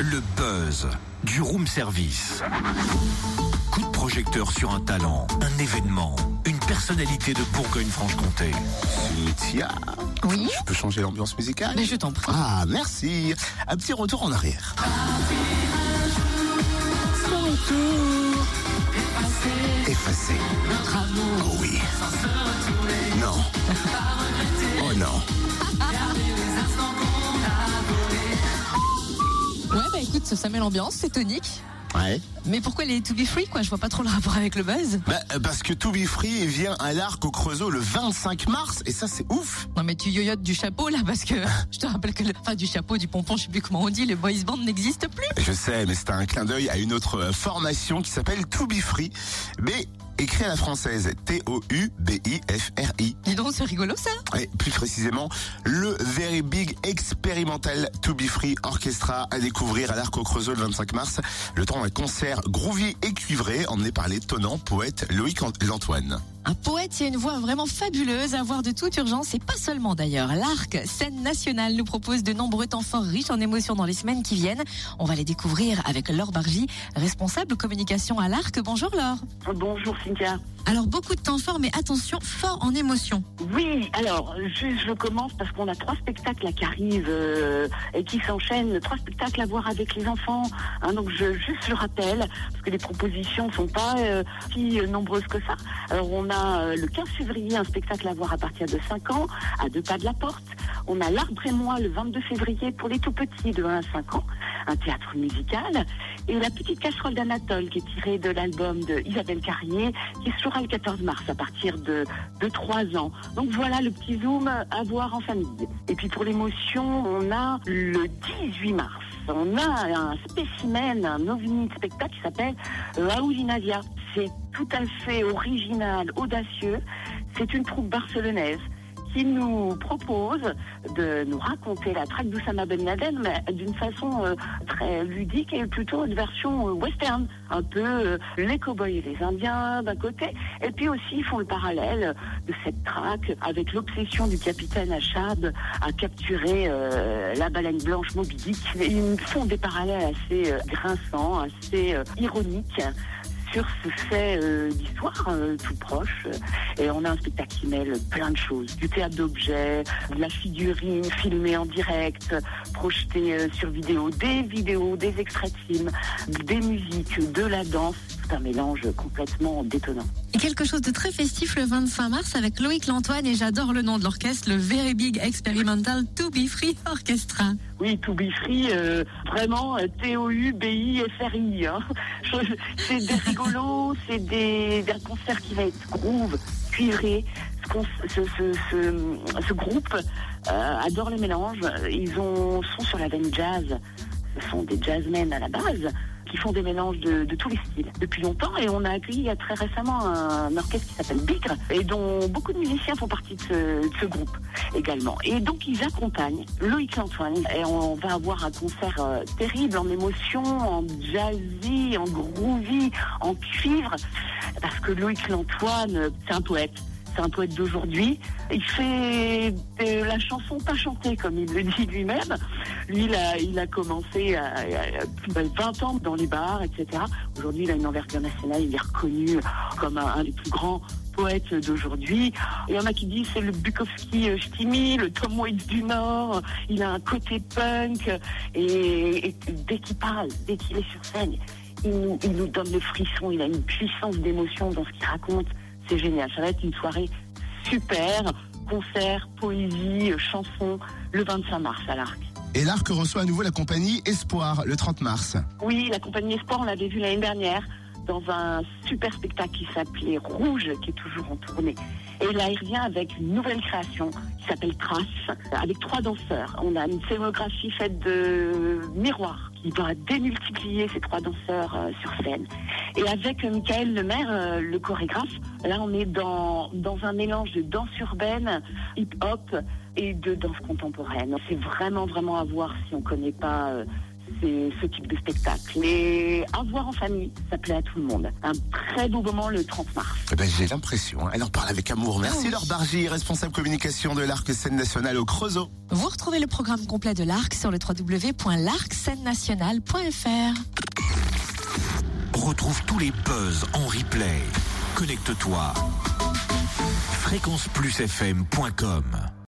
Le buzz du room service. Coup de projecteur sur un talent, un événement, une personnalité de Bourgogne-Franche-Comté. Cynthia, Oui je peux changer l'ambiance musicale Mais je t'en prie. Ah, merci. Un petit retour en arrière. Effacé. Oh oui. Non. ça met l'ambiance, c'est tonique. Ouais. Mais pourquoi les To Be Free, quoi? Je vois pas trop le rapport avec le buzz. Bah, euh, parce que To Be Free vient à l'arc au Creusot le 25 mars et ça c'est ouf. Non mais tu yoyotes du chapeau là parce que je te rappelle que le, enfin du chapeau du pompon je sais plus comment on dit le boys band n'existe plus. Je sais, mais c'est un clin d'œil à une autre euh, formation qui s'appelle To Be Free, mais écrit à la française T-O-U-B-I-F-R-I. Dis donc c'est rigolo ça. Et plus précisément, le Very Big Experimental To Be Free Orchestra à découvrir à l'Arc au Creusot le 25 mars. Le temps d'un concert groovy et cuivré emmené par l'étonnant poète Loïc Lantoine. Un poète a une voix vraiment fabuleuse à voir de toute urgence et pas seulement d'ailleurs. L'Arc, scène nationale, nous propose de nombreux temps forts riches en émotions dans les semaines qui viennent. On va les découvrir avec Laure Bargy, responsable communication à l'Arc. Bonjour Laure. Bonjour Cynthia. Alors beaucoup de temps forts mais attention, fort en émotion. Oui, alors juste je commence parce qu'on a trois spectacles qui arrivent euh, et qui s'enchaînent, trois spectacles à voir avec les enfants. hein, donc je juste le rappelle parce que les propositions sont pas euh, si euh, nombreuses que ça. Alors on a le 15 février un spectacle à voir à partir de 5 ans, à deux pas de la porte. On a l'arbre et moi le 22 février pour les tout petits de 1 à 5 ans, un théâtre musical. Et la petite casserole d'Anatole qui est tirée de l'album de Isabelle Carrier qui se jouera le 14 mars à partir de, de 3 ans. Donc voilà le petit zoom à voir en famille. Et puis pour l'émotion, on a le 18 mars. On a un spécimen, un ovni de spectacle qui s'appelle Aoulinavia. C'est tout à fait original, audacieux. C'est une troupe barcelonaise qui nous propose de nous raconter la traque d'Oussama Ben Laden, mais d'une façon euh, très ludique et plutôt une version euh, western, un peu euh, les cow-boys et les Indiens d'un côté, et puis aussi ils font le parallèle de cette traque avec l'obsession du capitaine Achab à capturer la baleine blanche Moby Dick. Ils font des parallèles assez grinçants, assez ironiques sur ce fait euh, d'histoire euh, tout proche. Et on a un spectacle qui mêle plein de choses. Du théâtre d'objets, de la figurine filmée en direct, projetée euh, sur vidéo, des vidéos, des extraits de films, des musiques, de la danse. Tout un mélange complètement détonnant. Et quelque chose de très festif le 25 mars avec Loïc Lantoine et j'adore le nom de l'orchestre, le Very Big Experimental To Be Free Orchestra. Oui, To Be Free, euh, vraiment T-O-U-B-I-F-R-I. Hein. C'est des rigolos, c'est un concert qui va être groove, cuivré. Ce, groupe euh, adore les mélanges. Ils ont, sont sur la veine jazz. Ce sont des jazzmen à la base qui font des mélanges de, tous les styles depuis longtemps et on a accueilli il y a très récemment un orchestre qui s'appelle Bigre et dont beaucoup de musiciens font partie de ce, groupe également. Et donc ils accompagnent Loïc Lantoine et on va avoir un concert euh, terrible en émotion, en jazzy, en groovy, en cuivre parce que Loïc Lantoine, c'est un poète. C'est un poète d'aujourd'hui. Il fait de la chanson pas chantée, comme il le dit lui-même. Lui, il a, il a commencé à, à- à plus de 20 ans dans les bars, etc. Aujourd'hui, il a une envergure nationale. Il est reconnu comme un, des plus grands poètes d'aujourd'hui. Il y en a qui disent c'est le Bukowski euh, Stimi, le Tom Waits du Nord. Il a un côté punk. Et, dès qu'il parle, dès qu'il est sur scène, il nous donne le frisson. Il a une puissance d'émotion dans ce qu'il raconte. C'est génial. Ça va être une soirée super. Concert, poésie, euh, chanson, le 25 mars à l'Arc. Et l'Arc reçoit à nouveau la compagnie Espoir le 30 mars. Oui, la compagnie Espoir, on l'avait vu l'année dernière dans un super spectacle qui s'appelait Rouge, qui est toujours en tournée. Et là, il revient avec une nouvelle création qui s'appelle Trace, avec trois danseurs. On a une scénographie faite de miroirs qui va démultiplier ces trois danseurs euh, sur scène. Et avec euh, Michael Lemaire, euh, le chorégraphe, là, on est dans, dans un mélange de danse urbaine, hip-hop et de danse contemporaine. C'est vraiment, vraiment à voir si on ne connaît pas ce type de spectacle. Mais à voir en famille, ça plaît à tout le monde. Un très beau moment le 30 mars. Eh ben, J'ai l'impression. hein. Elle en parle avec amour. Merci oui. Laure Bargy, responsable communication de l'Arc Scène Nationale au Creusot. Vous retrouvez le programme complet de l'Arc sur le www.larcscenenationale.fr. Retrouve tous les buzz en replay. Connecte-toi. fréquenceplusfm.com